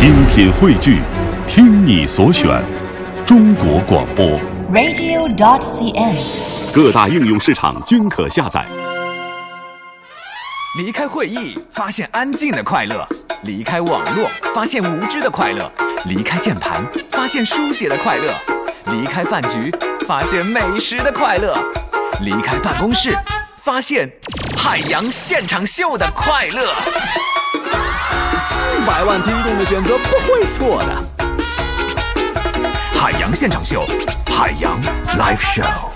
精品汇聚，听你所选，中国广播。radio.dot.cn，。各大应用市场均可下载。离开会议，发现安静的快乐；离开网络，发现无知的快乐；离开键盘，发现书写的快乐；离开饭局，发现美食的快乐；离开办公室，发现海洋现场秀的快乐。四百万听众的选择不会错的。海洋现场秀，海洋 Live Show。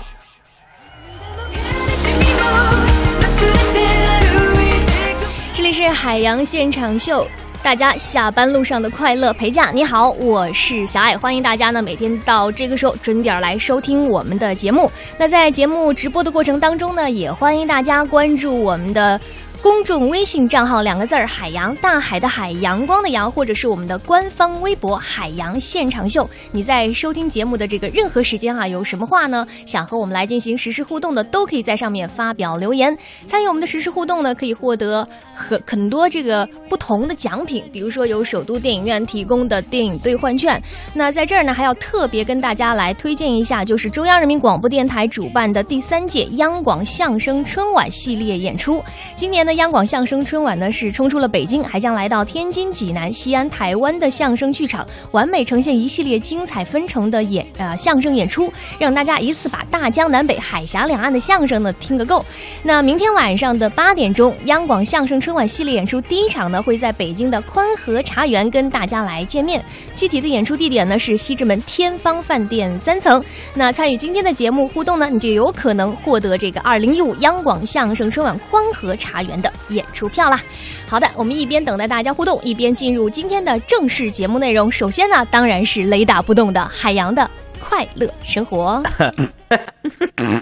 这里是海洋现场秀，大家下班路上的快乐陪驾。你好，我是小爱，欢迎大家呢每天到这个时候准点来收听我们的节目。那在节目直播的过程当中呢，也欢迎大家关注我们的。公众微信账号两个字儿“海洋大海的海阳光的阳”，或者是我们的官方微博“海洋现场秀”。你在收听节目的这个任何时间啊，有什么话呢？想和我们来进行实时互动的，都可以在上面发表留言。参与我们的实时互动呢，可以获得很很多这个不同的奖品，比如说有首都电影院提供的电影兑换券。那在这儿呢，还要特别跟大家来推荐一下，就是中央人民广播电台主办的第三届央广相声春晚系列演出。今年呢，央广相声春晚呢是冲出了北京，还将来到天津、济南、西安、台湾的相声剧场，完美呈现一系列精彩纷呈的演呃相声演出，让大家一次把大江南北、海峡两岸的相声呢听个够。那明天晚上的八点钟，央广相声春晚系列演出第一场呢会在北京的宽和茶园跟大家来见面。具体的演出地点呢是西直门天方饭店三层。那参与今天的节目互动呢，你就有可能获得这个二零一五央广相声春晚宽和茶园的演出票啦。好的，我们一边等待大家互动，一边进入今天的正式节目内容。首先呢，当然是雷打不动的海洋的快乐生活。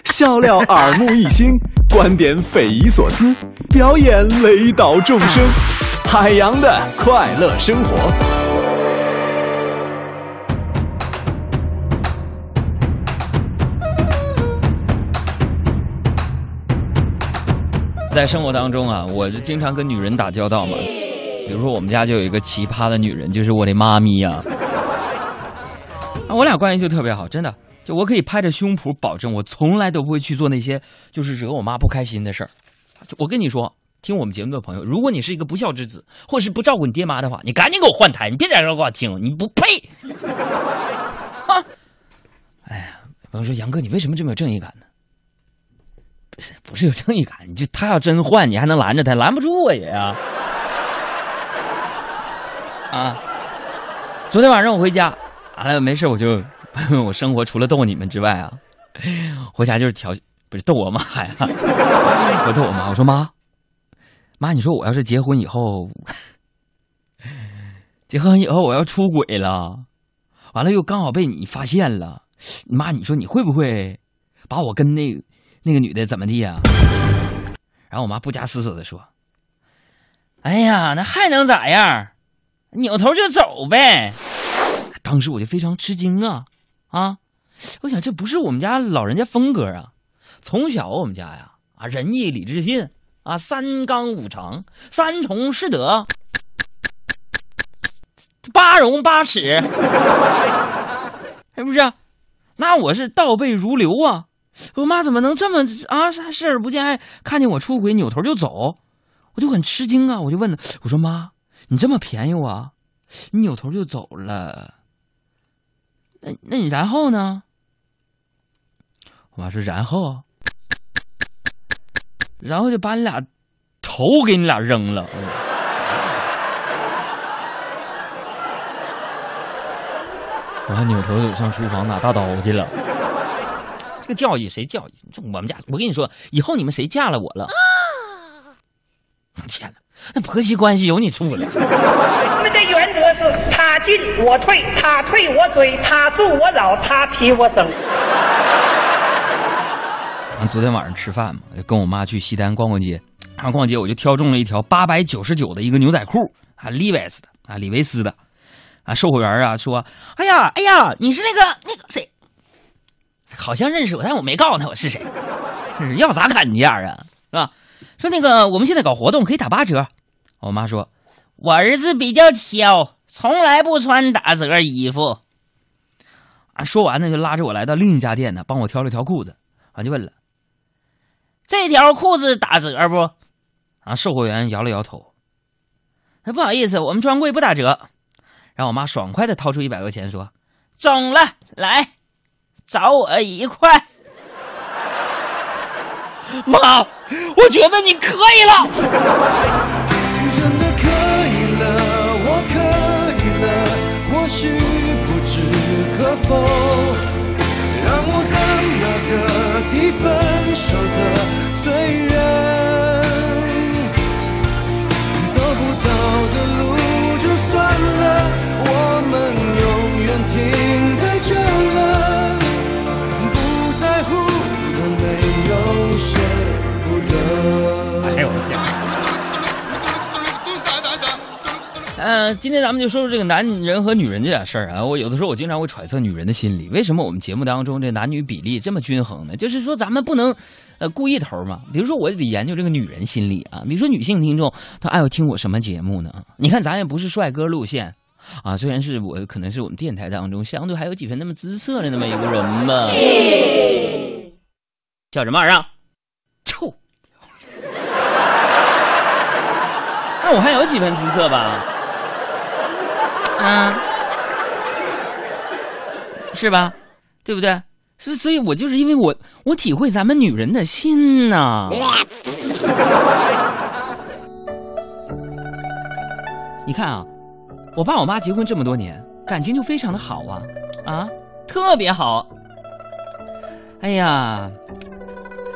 笑料耳目一新，观点匪夷所思，表演雷倒众生。海洋的快乐生活。在生活当中啊，我是经常跟女人打交道嘛。比如说，我们家就有一个奇葩的女人，就是我的妈咪呀、啊。我俩关系就特别好，真的，就我可以拍着胸脯保证，我从来都不会去做那些就是惹我妈不开心的事儿。我跟你说，听我们节目的朋友，如果你是一个不孝之子，或是不照顾你爹妈的话，你赶紧给我换台，你别在这给我听，你不配。啊！哎呀，朋友说杨哥，你为什么这么有正义感呢？不是不是有正义感，你就他要真换，你还能拦着他？拦不住我也啊！啊！昨天晚上我回家，完了没事我就 我生活除了逗你们之外啊，回家就是调不是逗我妈呀，我逗我妈，我说妈，妈，你说我要是结婚以后，结婚以后我要出轨了，完了又刚好被你发现了，妈，你说你会不会把我跟那那个女的怎么地呀、然后我妈不假思索的说：“哎呀，那还能咋样？扭头就走呗。”当时我就非常吃惊啊啊！我想这不是我们家老人家风格啊。从小我们家呀啊仁义礼智信啊三纲五常三从四德八荣八耻，是 不是？那我是倒背如流啊！我妈怎么能这么啊视而不见，还看见我出轨扭头就走？我就很吃惊啊！我就问她，我说妈，你这么便宜我？你扭头就走了？那那你然后呢？我妈说然后，然后就把你俩头给你俩扔了。我还扭头就上厨房拿大刀去了。这个教育谁教育？这我们家，我跟你说，以后你们谁嫁了我了？天哪，那婆媳关系有你处了。我们的原则是他进我退，他退我追，他住我老，他皮我生。完，昨天晚上吃饭嘛，跟我妈去西单逛逛街，然后逛街我就挑中了一条八百九十九的一个牛仔裤，啊，Levi's 的啊，李维斯的，啊，售货员啊说，哎呀，哎呀，你是那个那个谁？好像认识我，但我没告诉他我是谁。是要咋砍价啊？是吧？说那个我们现在搞活动可以打八折。我妈说，我儿子比较挑，从来不穿打折衣服。啊，说完呢，就拉着我来到另一家店呢，帮我挑了条裤子。啊，就问了：“这条裤子打折不？”啊，售货员摇了摇头：“哎，不好意思，我们专柜不打折。”然后我妈爽快的掏出一百块钱说：“中了，来，找我一块。”妈，我觉得你可以了。咱们就说说这个男人和女人这点事儿啊。我有的时候我经常会揣测女人的心理，为什么我们节目当中这男女比例这么均衡呢？就是说咱们不能呃故意头嘛。比如说我得研究这个女人心理啊。比如说女性听众她爱听我什么节目呢？你看咱也不是帅哥路线啊，虽然是我可能是我们电台当中相对还有几分那么姿色的那么一个人吧。叫什么玩意儿？臭！那我还有几分姿色吧？嗯，是吧？对不对？所所以，我就是因为我我体会咱们女人的心呐、你看啊，我爸我妈结婚这么多年，感情就非常的好啊啊，特别好。哎呀，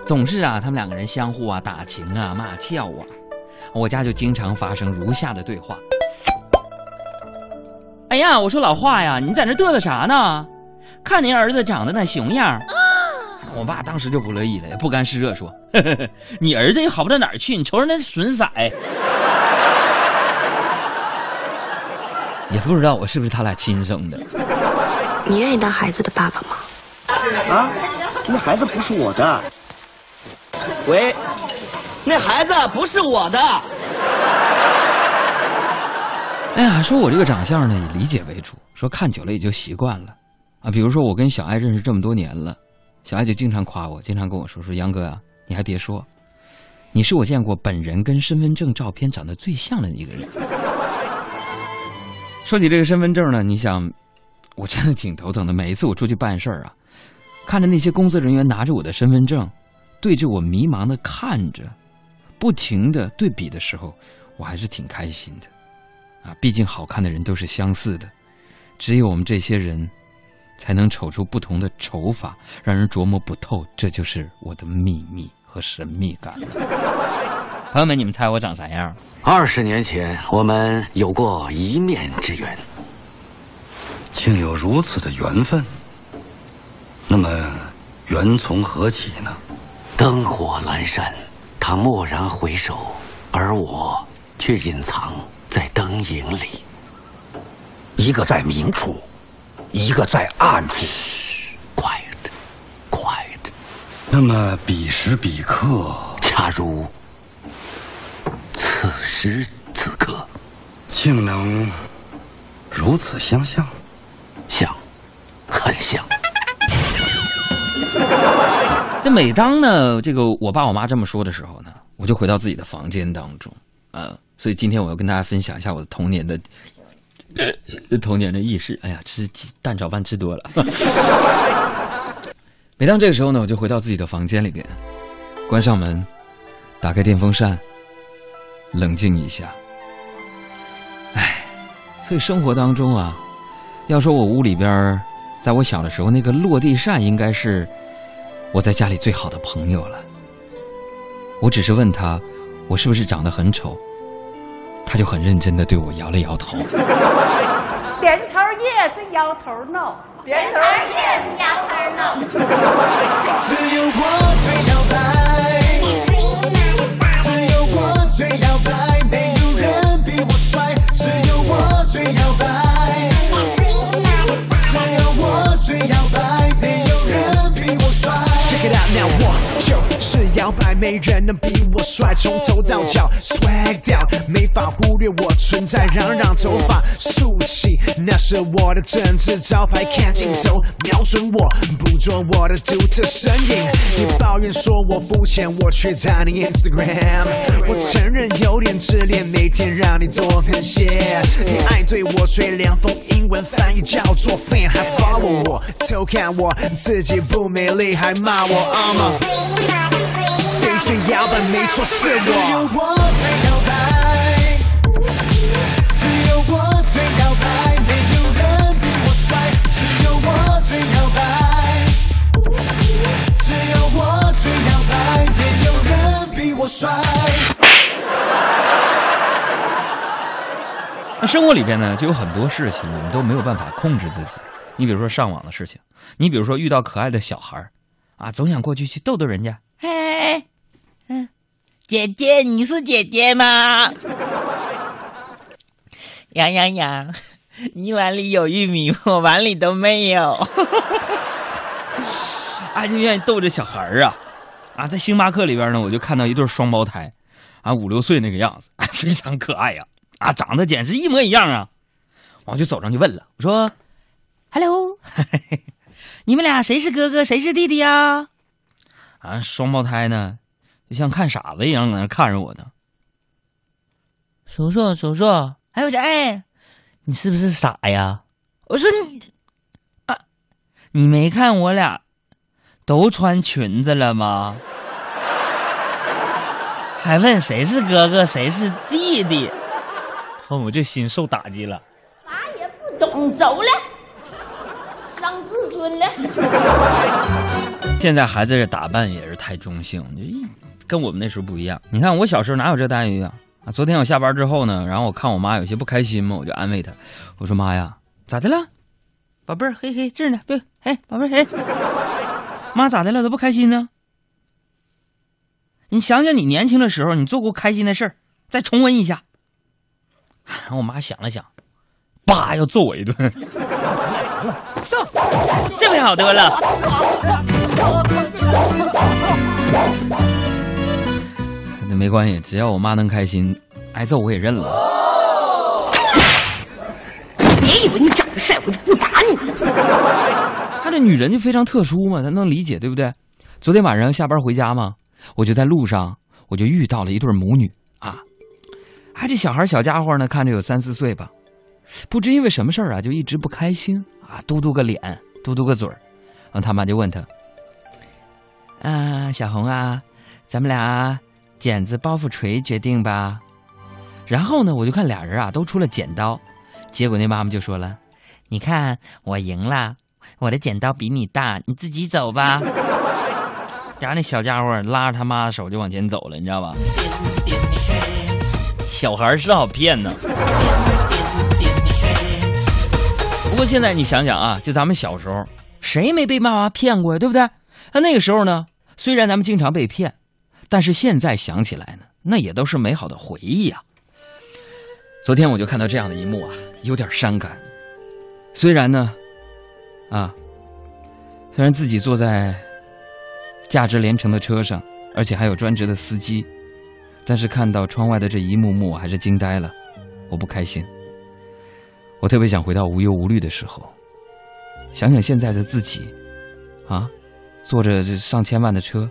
总是啊，他们两个人相互啊打情啊骂俏啊，我家就经常发生如下的对话。哎呀，我说老话呀，你在那嘚瑟啥呢？看您儿子长得那熊样儿我爸当时就不乐意了，也不甘示弱，说：“呵呵呵你儿子也好不到哪儿去，你瞅瞅那损色。”也不知道我是不是他俩亲生的。你愿意当孩子的爸爸吗？啊，那孩子不是我的。喂，那孩子不是我的。哎呀，说我这个长相呢，以理解为主，说看久了也就习惯了，啊，比如说我跟小爱认识这么多年了，小爱就经常夸我，经常跟我说说杨哥啊，你还别说，你是我见过本人跟身份证照片长得最像的一个人。说起这个身份证呢，你想，我真的挺头疼的。每一次我出去办事儿啊，看着那些工作人员拿着我的身份证，对着我迷茫的看着，不停的对比的时候，我还是挺开心的。啊，毕竟好看的人都是相似的，只有我们这些人，才能瞅出不同的丑法，让人琢磨不透。这就是我的秘密和神秘感。朋友们，你们猜我长啥样？二十年前，我们有过一面之缘，竟有如此的缘分。那么，缘从何起呢？灯火阑珊，他蓦然回首，而我却隐藏在灯影里。一个在明处，一个在暗处。Quiet，quiet。那么，彼时彼刻，恰如此时此刻，竟能如此相像，像，很像。这每当呢，这个我爸我妈这么说的时候呢，我就回到自己的房间当中，啊、所以今天我要跟大家分享一下我的童年的童年的轶事。哎呀，吃蛋炒饭吃多了。每当这个时候呢，我就回到自己的房间里边，关上门，打开电风扇，冷静一下。唉，所以生活当中啊，要说我屋里边，在我小的时候，那个落地扇应该是我在家里最好的朋友了。我只是问他，我是不是长得很丑，他就很认真的对我摇了摇头。点头 yes，摇头 no，点头 yes，摇头 no。只有我最摇摆，只有我最摇摆，没有人比我帅。只有我最摇摆，只有我最摇摆，没有人比我帅。Check it out now，我就是摇摆，没人能比我帅，从头到脚 swag 掉，没法忽略我存在，让让头发竖起，那是我的政治招牌，看镜头瞄准我，捕捉我的独特身影。你抱怨说我肤浅，我却在你 Instagram，我承认有点自恋，每天让你多喷些。你爱对我吹凉风，英文翻译叫做 fan，还 follow 我，偷看我自己不美丽，还骂我 I'm a 谁最摇摆？没错，是我。只有我最摇摆，只有我最摇摆，没有人比我帅。只有我最摇摆，只有我最摇摆，没有人比我帅。那生活里边呢，就有很多事情我们都没有办法控制自己。你比如说上网的事情，你比如说遇到可爱的小孩啊，总想过去去逗逗人家。嘿，嗯，姐姐，你是姐姐吗？羊羊羊，你碗里有玉米，我碗里都没有。啊，就愿意逗这小孩儿啊，啊，在星巴克里边呢，我就看到一对双胞胎，啊，五六岁那个样子，啊，非常可爱呀、啊，长得简直一模一样啊。我就走上去问了，我说：“Hello，你们俩谁是哥哥，谁是弟弟呀？”啊，双胞胎呢，就像看傻子一样在那看着我呢。叔叔，叔叔，哎，我说，哎，你是不是傻呀？我说你啊，你没看我俩都穿裙子了吗？还问谁是哥哥，谁是弟弟？后我就心受打击了。啥也不懂，走了，伤自尊了。现在孩子这打扮也是太中性，就一跟我们那时候不一样。你看我小时候哪有这待遇啊？啊，昨天我下班之后呢，然后我看我妈有些不开心嘛，我就安慰她，我说妈呀，咋的了？宝贝儿，嘿嘿，这儿呢，别，嘿，宝贝儿，嘿，妈咋的了？都不开心呢？你想想你年轻的时候，你做过开心的事儿，再重温一下。然后 我妈想了想，叭要揍我一顿。这回好多了。那没关系，只要我妈能开心，挨揍我也认了。别以为你长得帅，我就不打你。她这女人就非常特殊嘛，咱能理解，对不对？昨天晚上下班回家嘛，我就在路上，我就遇到了一对母女啊。啊，这小孩小家伙呢，看着有三四岁吧，不知因为什么事儿啊，就一直不开心啊，嘟嘟个脸，嘟嘟个嘴儿。然后他妈就问他：“啊，小红啊，咱们俩剪子包袱锤决定吧？”然后呢，我就看俩人啊都出了剪刀，结果那妈妈就说了：“你看我赢了，我的剪刀比你大，你自己走吧。”然后那小家伙拉着他妈的手就往前走了，你知道吧？小孩是好骗呢。不过现在你想想啊，就咱们小时候，谁没被妈妈骗过呀？对不对？那那个时候呢，虽然咱们经常被骗，但是现在想起来呢，那也都是美好的回忆啊。昨天我就看到这样的一幕啊，有点伤感。虽然呢，啊，虽然自己坐在价值连城的车上，而且还有专职的司机。但是看到窗外的这一幕幕，我还是惊呆了，我不开心。我特别想回到无忧无虑的时候，想想现在的自己，啊，坐着这上千万的车，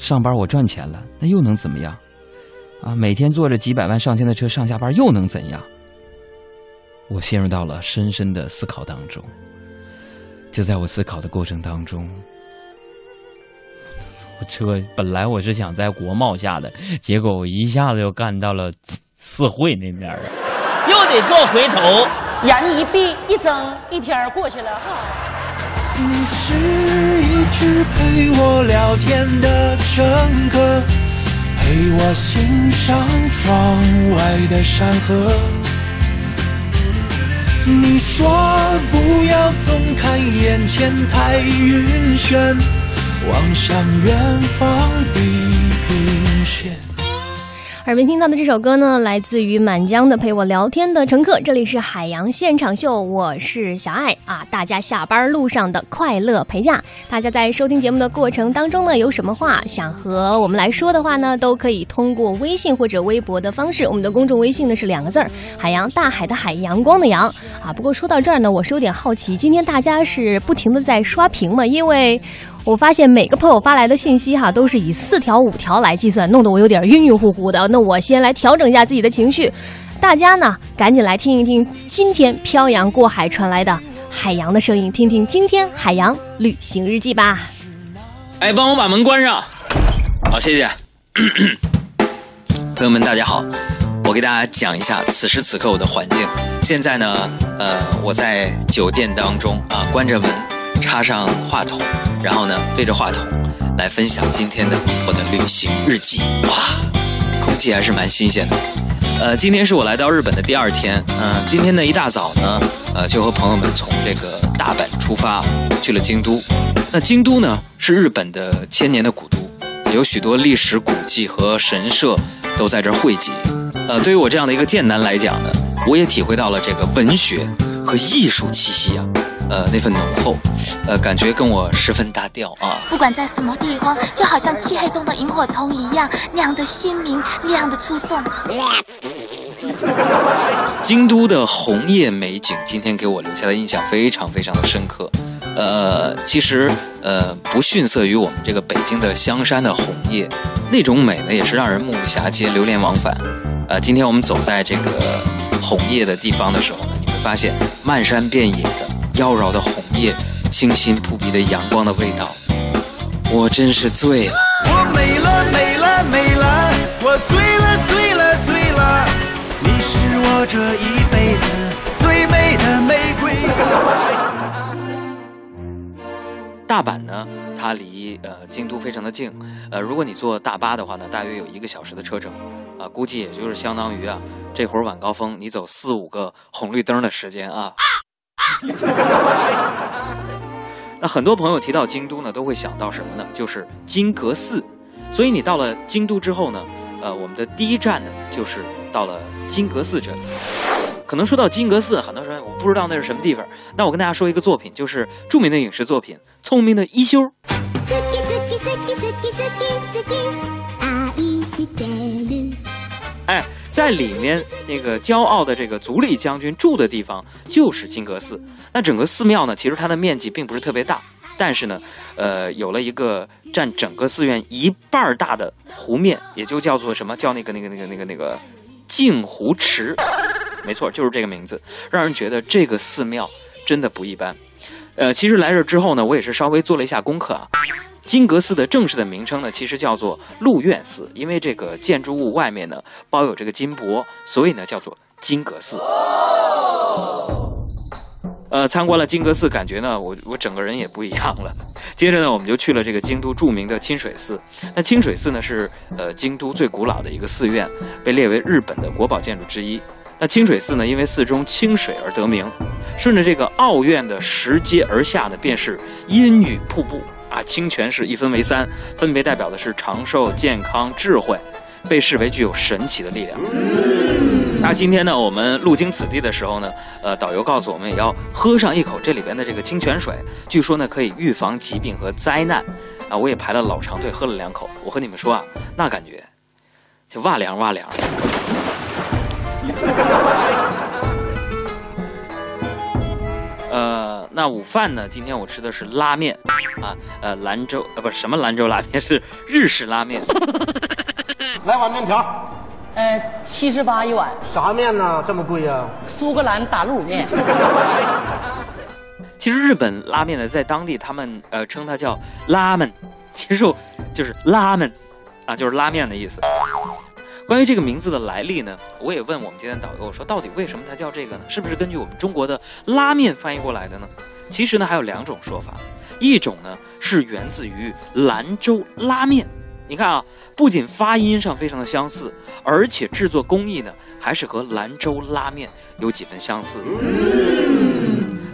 上班我赚钱了，那又能怎么样？啊，每天坐着几百万上千的车上下班又能怎样？我陷入到了深深的思考当中。就在我思考的过程当中。我车本来我是想在国贸下的，结果我一下子又干到了四惠那边啊，又得做回头，眼睛一闭一睁，一天过去了哈。你是一直陪我聊天的乘客，陪我欣赏窗外的山河。你说不要总看眼前太晕眩。望向远方地平线。耳边听到的这首歌呢，来自于满江的《陪我聊天的乘客》，这里是海洋现场秀，我是小爱啊。大家下班路上的快乐陪驾，大家在收听节目的过程当中呢，有什么话想和我们来说的话呢，都可以通过微信或者微博的方式。我们的公众微信呢是两个字儿：海洋，大海的海，阳光的阳啊。不过说到这儿呢，我是有点好奇，今天大家是不停的在刷屏吗？因为我发现每个朋友发来的信息哈，都是以四条五条来计算，弄得我有点晕晕乎乎的。那我先来调整一下自己的情绪，大家呢赶紧来听一听今天漂洋过海传来的海洋的声音，听听今天海洋旅行日记吧。哎，帮我把门关上。好，谢谢。朋友们，大家好，我给大家讲一下此时此刻我的环境。现在呢，呃，我在酒店当中啊，关着门，插上话筒，然后呢，对着话筒来分享今天的我的旅行日记。哇，空气还是蛮新鲜的。呃，今天是我来到日本的第二天。嗯、今天呢一大早呢，呃，就和朋友们从这个大阪出发，去了京都。那京都呢是日本的千年的古都，有许多历史古迹和神社都在这儿汇集。呃，对于我这样的一个剑南来讲呢，我也体会到了这个文学和艺术气息啊，呃，那份浓厚，呃，感觉跟我十分搭调啊。不管在什么地方，就好像漆黑中的萤火虫一样，那样的鲜明，那样的出众。京都的红叶美景，今天给我留下的印象非常非常的深刻。呃，其实呃不逊色于我们这个北京的香山的红叶，那种美呢也是让人目不暇接、流连忘返。呃，今天我们走在这个红叶的地方的时候呢，你会发现漫山遍野的妖娆的红叶，清新扑鼻的阳光的味道，我真是醉了。我美了美了美了，我醉了醉了醉了，你是我这一辈子最美的玫瑰。大阪呢，它离呃京都非常的近，呃，如果你坐大巴的话呢，大约有一个小时的车程，啊、估计也就是相当于啊这会儿晚高峰你走四五个红绿灯的时间啊。那很多朋友提到京都呢，都会想到什么呢？就是金阁寺。所以你到了京都之后呢，呃，我们的第一站呢，就是到了金阁寺这里。可能说到金阁寺，很多人我不知道那是什么地方。那我跟大家说一个作品，就是著名的影视作品《聪明的一休》。哎，在里面那个骄傲的这个足利将军住的地方就是金阁寺。那整个寺庙呢，其实它的面积并不是特别大，但是呢，呃，有了一个占整个寺院一半大的湖面，也就叫做什么叫那个那个那个那个那个镜湖池。没错，就是这个名字，让人觉得这个寺庙真的不一般。呃，其实来这之后呢，我也是稍微做了一下功课啊。金阁寺的正式的名称呢，其实叫做鹿苑寺，因为这个建筑物外面呢包有这个金箔，所以呢叫做金阁寺。呃，参观了金阁寺，感觉呢，我我整个人也不一样了。接着呢，我们就去了这个京都著名的清水寺。那清水寺呢，是呃京都最古老的一个寺院，被列为日本的国宝建筑之一。那清水寺呢，因为寺中清水而得名。顺着这个奥院的石阶而下呢，便是阴雨瀑布啊，清泉是一分为三，分别代表的是长寿、健康、智慧，被视为具有神奇的力量。那今天呢，我们路经此地的时候呢，呃，导游告诉我们也要喝上一口这里边的这个清泉水，据说呢可以预防疾病和灾难。啊，我也排了老长队，喝了两口。我和你们说啊，那感觉就哇凉哇凉。呃，那午饭呢？今天我吃的是拉面，啊，呃，兰州呃，不是什么兰州拉面，是日式拉面。来碗面条。呃，七十八一碗。啥面呢？这么贵呀、苏格兰打卤面。其实日本拉面呢，在当地他们呃称它叫拉面，其实我就是拉面，啊，就是拉面的意思。关于这个名字的来历呢，我也问我们今天导游，我说到底为什么它叫这个呢？是不是根据我们中国的拉面翻译过来的呢？其实呢，还有两种说法，一种呢是源自于兰州拉面。你看啊，不仅发音上非常的相似，而且制作工艺呢还是和兰州拉面有几分相似。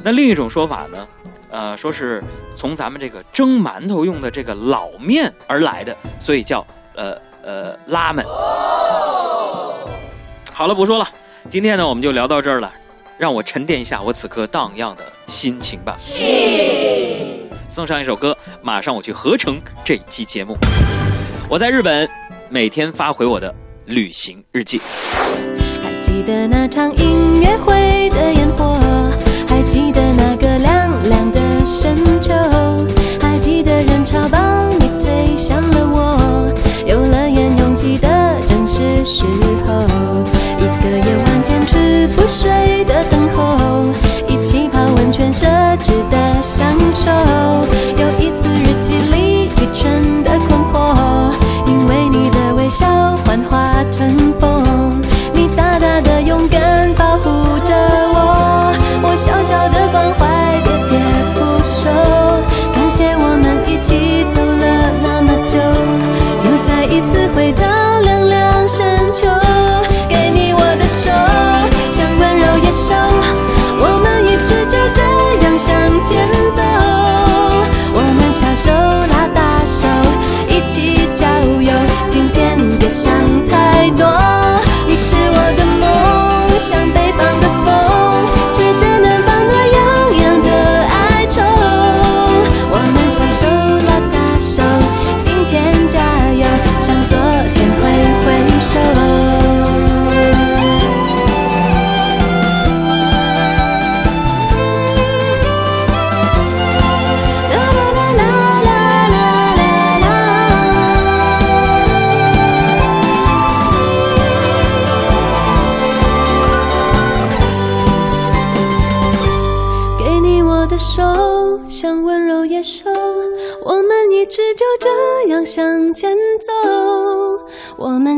那另一种说法呢，呃，说是从咱们这个蒸馒头用的这个老面而来的，所以叫呃呃拉们。好了，不说了，今天呢我们就聊到这儿了，让我沉淀一下我此刻荡漾的心情吧。送上一首歌，马上我去合成这一期节目。我在日本，每天发回我的旅行日记。还记得那场音乐会的烟火，还记得那个亮亮的深秋，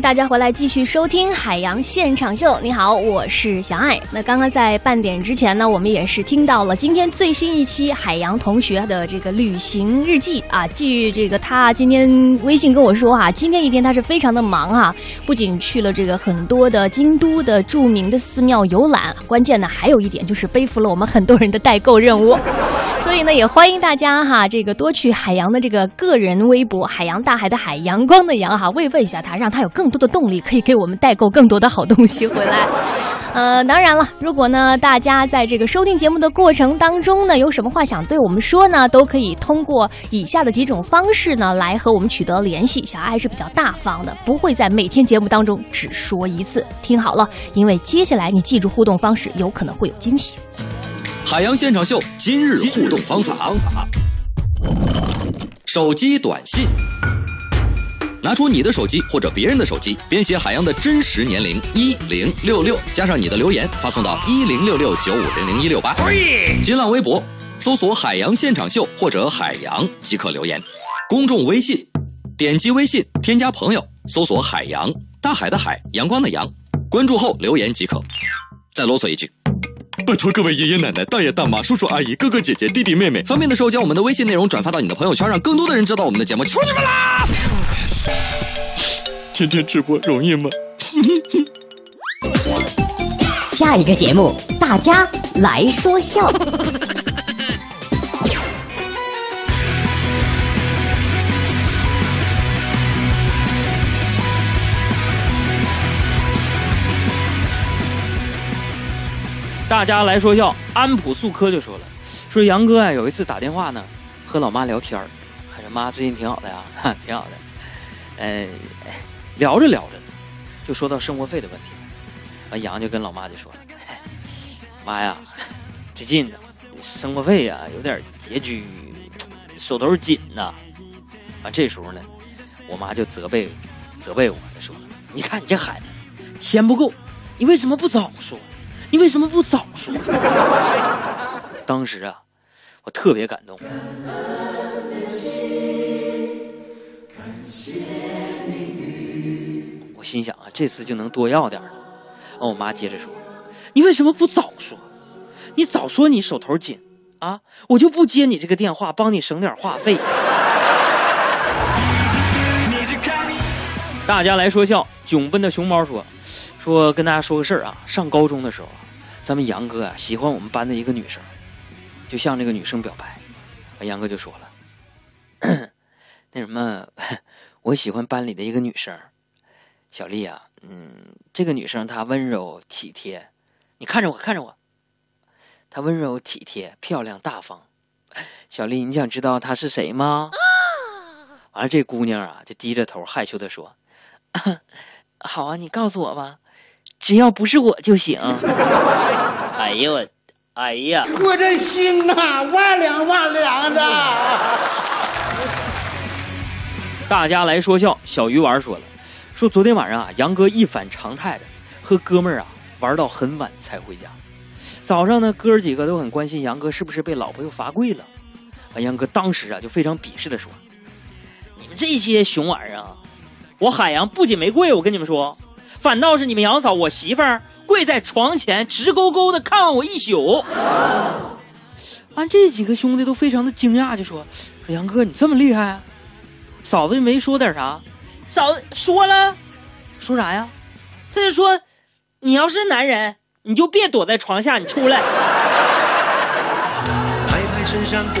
大家回来继续收听海洋现场秀。你好，我是小爱。那刚刚在半点之前呢，我们也是听到了今天最新一期海洋同学的这个旅行日记啊。据这个他今天微信跟我说哈、今天一天他是非常的忙啊、不仅去了这个很多的京都的著名的寺庙游览，关键呢还有一点就是背负了我们很多人的代购任务。所以呢，也欢迎大家哈，这个多去海洋的这个个人微博“海洋大海”的海，阳光的阳哈，慰问一下他，让他有更多的动力，可以给我们代购更多的好东西回来。呃，当然了，如果呢大家在这个收听节目的过程当中呢，有什么话想对我们说呢，都可以通过以下的几种方式呢来和我们取得联系。小爱是比较大方的，不会在每天节目当中只说一次。听好了，因为接下来你记住互动方式，有可能会有惊喜。海洋现场秀今日互动方法：手机短信。拿出你的手机或者别人的手机，编写海洋的真实年龄一零六六，加上你的留言，发送到一零六六九五零零一六八。新浪微博搜索“海洋现场秀”或者“海洋”即可留言。公众微信，点击微信添加朋友，搜索“海洋”，大海的海，阳光的阳，关注后留言即可。再啰嗦一句。拜托各位爷爷奶奶、大爷大妈、叔叔阿姨、哥哥姐姐、弟弟妹妹，方便的时候将我们的微信内容转发到你的朋友圈，让更多的人知道我们的节目。求你们啦！天天直播容易吗？下一个节目，大家来说笑。大家来说笑，安普素科就说了，说杨哥啊，有一次打电话呢，和老妈聊天儿，还说妈最近挺好的呀，哈，挺好的。呃，聊着聊着，就说到生活费的问题，完杨就跟老妈就说了，妈呀，最近呢生活费呀有点拮据，手头紧呐。啊，这时候呢，我妈就责备责备我，就说：“你看你这孩子，钱不够，你为什么不早说？你为什么不早说？”当时啊，我特别感动。我心想啊，这次就能多要点了。然后我妈接着说：“你为什么不早说？你早说你手头紧啊，我就不接你这个电话，帮你省点话费。”大家来说笑，囧奔的熊猫说：“说跟大家说个事儿啊，上高中的时候啊，咱们杨哥啊喜欢我们班的一个女生，就向这个女生表白。杨哥就说了，那什么，我喜欢班里的一个女生，小丽啊，嗯，这个女生她温柔体贴，你看着我，看着我，她温柔体贴、漂亮大方。小丽，你想知道她是谁吗？完了，这姑娘啊就低着头害羞的说。” 好啊，你告诉我吧，只要不是我就行。哎呦我，哎呀，我这心啊，万两万两的。大家来说笑，小鱼丸说了，说昨天晚上啊，杨哥一反常态的和哥们儿啊玩到很晚才回家。早上呢，哥儿几个都很关心杨哥是不是被老婆又罚跪了。啊，杨哥当时啊就非常鄙视的说：“你们这些熊玩意儿啊！”我海洋不仅没跪，我跟你们说，反倒是你们杨嫂我媳妇儿跪在床前，直勾勾的看我一宿。完，这几个兄弟都非常的惊讶，就说：“杨哥你这么厉害？”嫂子没说点啥，嫂子说了，说啥呀？他就说：“你要是男人，你就别躲在床下，你出来。”拍拍身上的，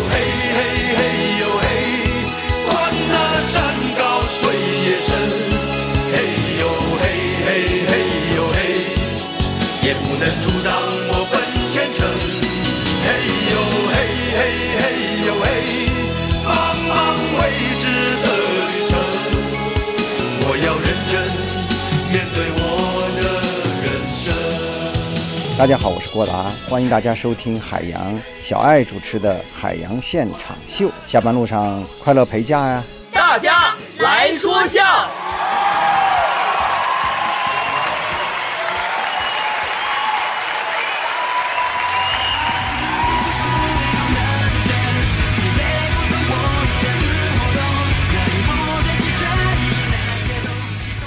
大家好，我是郭达，欢迎大家收听海洋小爱主持的《海洋现场秀》。下班路上快乐陪驾呀！大家来说笑。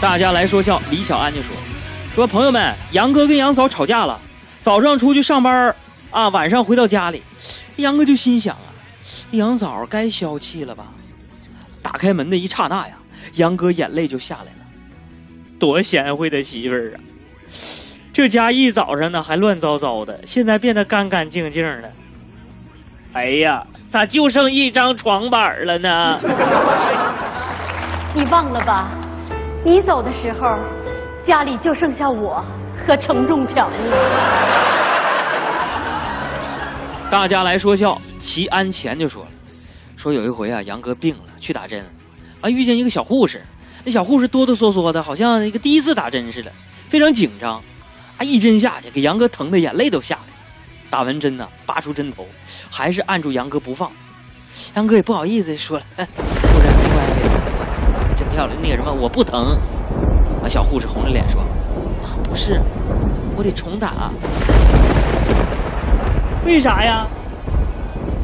大家来说笑，李小安就说：“说朋友们，杨哥跟杨嫂吵架了，早上出去上班，啊，晚上回到家里，杨哥就心想啊，杨嫂该消气了吧？打开门的一刹那呀，杨哥眼泪就下来了，多贤惠的媳妇儿啊！这家一早上呢还乱糟糟的，现在变得干干净净的。哎呀，咋就剩一张床板了呢？你忘了吧？”你走的时候，家里就剩下我和程仲强了。大家来说笑，齐安前就说了，说有一回啊，杨哥病了，去打针，啊，遇见一个小护士，那小护士哆哆嗦嗦的，好像一个第一次打针似的，非常紧张，啊，一针下去，给杨哥疼的眼泪都下来。打完针呢，拔出针头，还是按住杨哥不放。杨哥也不好意思说了，护士没关系。真漂亮，那个什么，我不疼。啊，小护士红着脸说：“，不是，我得重打。为啥呀？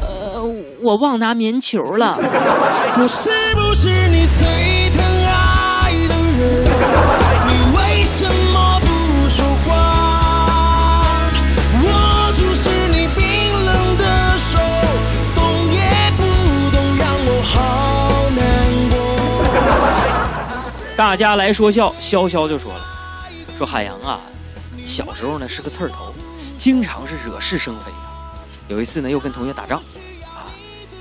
呃，我忘拿棉球了。我是不是你最疼爱的人？你为什么不说话？握住是你冰冷的手，动也不动，让我好难过。大家来说笑，潇潇就说了：“说海洋啊，小时候呢是个刺儿头，经常是惹是生非。有一次呢，又跟同学打仗，啊，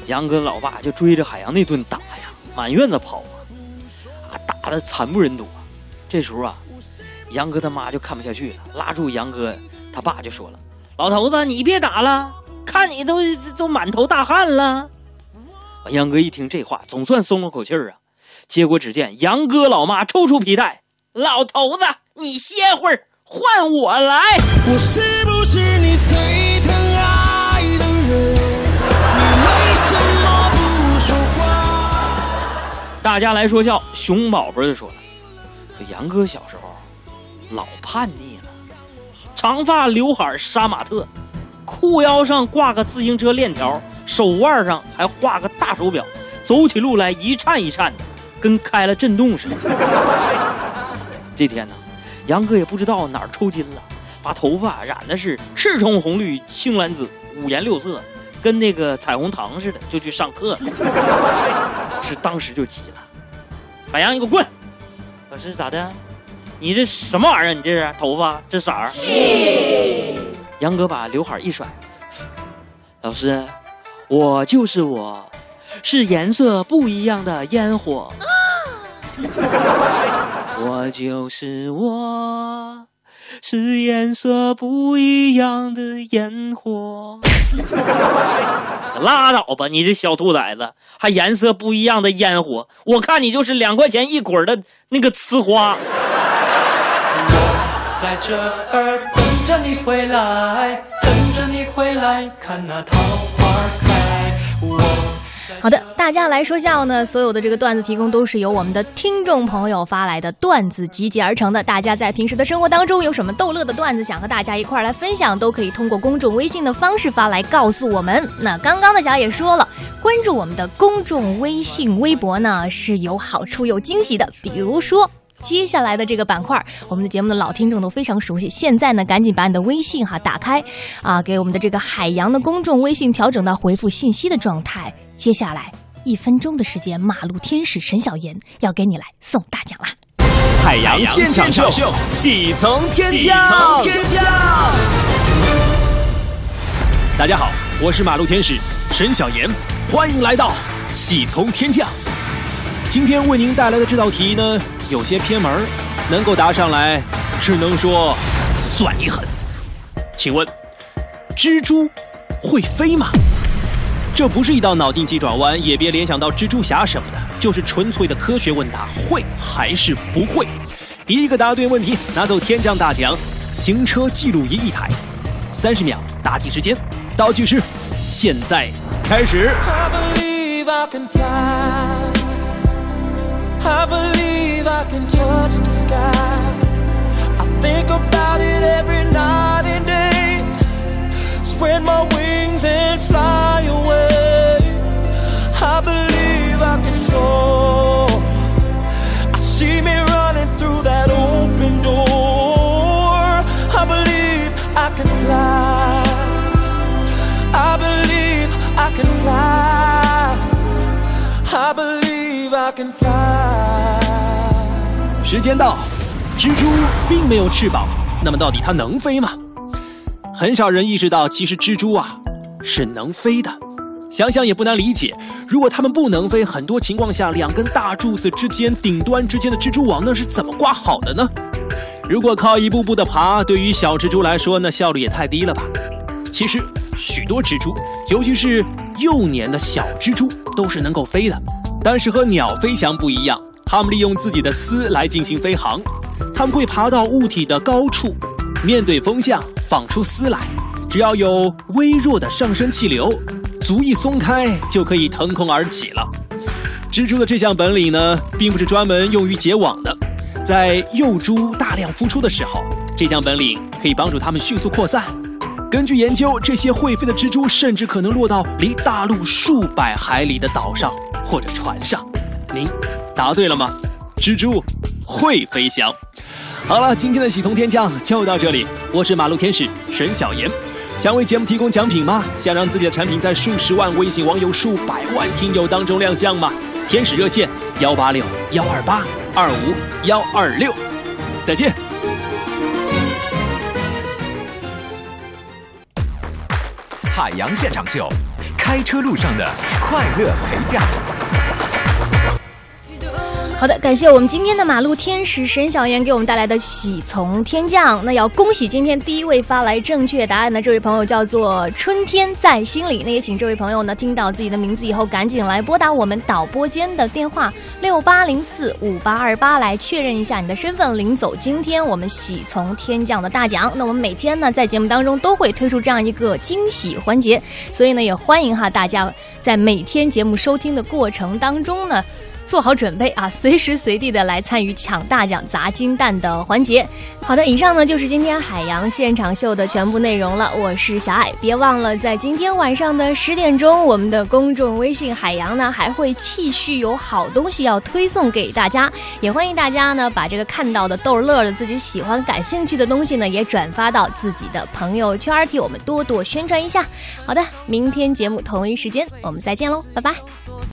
杨哥老爸就追着海洋那顿打呀，满院子跑啊，啊，打的惨不忍睹啊。这时候啊，杨哥他妈就看不下去了，拉住杨哥他爸就说了：“老头子，你别打了，看你都都满头大汗了。”杨哥一听这话，总算松了口气儿啊。结果只见杨哥老妈抽出皮带：“老头子，你歇会儿，换我来。”我是不是你最疼爱的人？你为什么不说话？大家来说笑，熊宝宝就说了：“说杨哥小时候老叛逆了，长发刘海杀马特，裤腰上挂个自行车链条，手腕上还画个大手表，走起路来一颤一颤的，跟开了震动似的。这天呢，杨哥也不知道哪儿抽筋了，把头发染的是赤橙红绿青蓝紫五颜六色，跟那个彩虹糖似的，就去上课了。老师当时就急了。海洋，你给我滚！老师咋的？你这什么玩意儿？你这是头发这色儿？杨哥把刘海一甩，老师，我就是我，是颜色不一样的烟火。我就是我，是颜色不一样的烟火。拉倒吧，你这小兔崽子，还颜色不一样的烟火？我看你就是两块钱一捆的那个呲花。在这儿等着你回来，等着你回来，看那桃花开。我好的，大家来说笑呢，所有的这个段子提供都是由我们的听众朋友发来的段子集结而成的。大家在平时的生活当中有什么逗乐的段子想和大家一块儿来分享，都可以通过公众微信的方式发来告诉我们。那刚刚的小也说了，关注我们的公众微信、微博呢是有好处有惊喜的，比如说。接下来的这个板块，我们的节目的老听众都非常熟悉。现在呢，赶紧把你的微信哈打开，啊，给我们的这个海洋的公众微信调整到回复信息的状态。接下来一分钟的时间，马路天使沈小妍要给你来送大奖啦！海洋现场秀，喜从天降，天降。大家好，我是马路天使沈小妍，欢迎来到喜从天降。今天为您带来的这道题呢，有些偏门，能够答上来，只能说算你狠。请问，蜘蛛会飞吗？这不是一道脑筋急转弯，也别联想到蜘蛛侠什么的，就是纯粹的科学问答，会还是不会？第一个答对问题，拿走天降大奖，行车记录仪一台。三十秒答题时间，倒计时现在开始。I I believe I can soar. I see me running through that open door. I believe I can fly. I believe I can fly. I believe I can fly. 时间到，蜘蛛并没有翅膀，那么到底它能飞吗？很少人意识到，其实蜘蛛啊是能飞的。想想也不难理解，如果它们不能飞，很多情况下，两根大柱子之间顶端之间的蜘蛛网那是怎么挂好的呢？如果靠一步步的爬，对于小蜘蛛来说，那效率也太低了吧？其实，许多蜘蛛，尤其是幼年的小蜘蛛，都是能够飞的。但是和鸟飞翔不一样，它们利用自己的丝来进行飞航。它们会爬到物体的高处，面对风向放出丝来。只要有微弱的上升气流，足一松开，就可以腾空而起了。蜘蛛的这项本领呢，并不是专门用于结网的。在幼蛛大量孵出的时候，这项本领可以帮助它们迅速扩散。根据研究，这些会飞的蜘蛛甚至可能落到离大陆数百海里的岛上或者船上。您答对了吗？蜘蛛会飞翔。好了，今天的喜从天降就到这里。我是马路天使沈小妍。想为节目提供奖品吗？想让自己的产品在数十万微信网友、数百万听友当中亮相吗？天使热线幺八六幺二八二五幺二六，再见。海洋现场秀，开车路上的快乐陪驾。好的，感谢我们今天的马路天使沈小妍给我们带来的喜从天降。那要恭喜今天第一位发来正确答案的这位朋友，叫做春天在心里。那也请这位朋友呢，听到自己的名字以后，赶紧来拨打我们导播间的电话六八零四五八二八来确认一下你的身份，领走今天我们喜从天降的大奖。那我们每天呢，在节目当中都会推出这样一个惊喜环节，所以呢，也欢迎哈大家在每天节目收听的过程当中呢。做好准备啊，随时随地的来参与抢大奖、砸金蛋的环节。好的，以上呢就是今天海洋现场秀的全部内容了。我是小爱，别忘了在今天晚上的十点钟，我们的公众微信海洋呢还会继续有好东西要推送给大家，也欢迎大家呢把这个看到的逗乐的、自己喜欢、感兴趣的东西呢也转发到自己的朋友圈，替我们多多宣传一下。好的，明天节目同一时间我们再见喽，拜拜。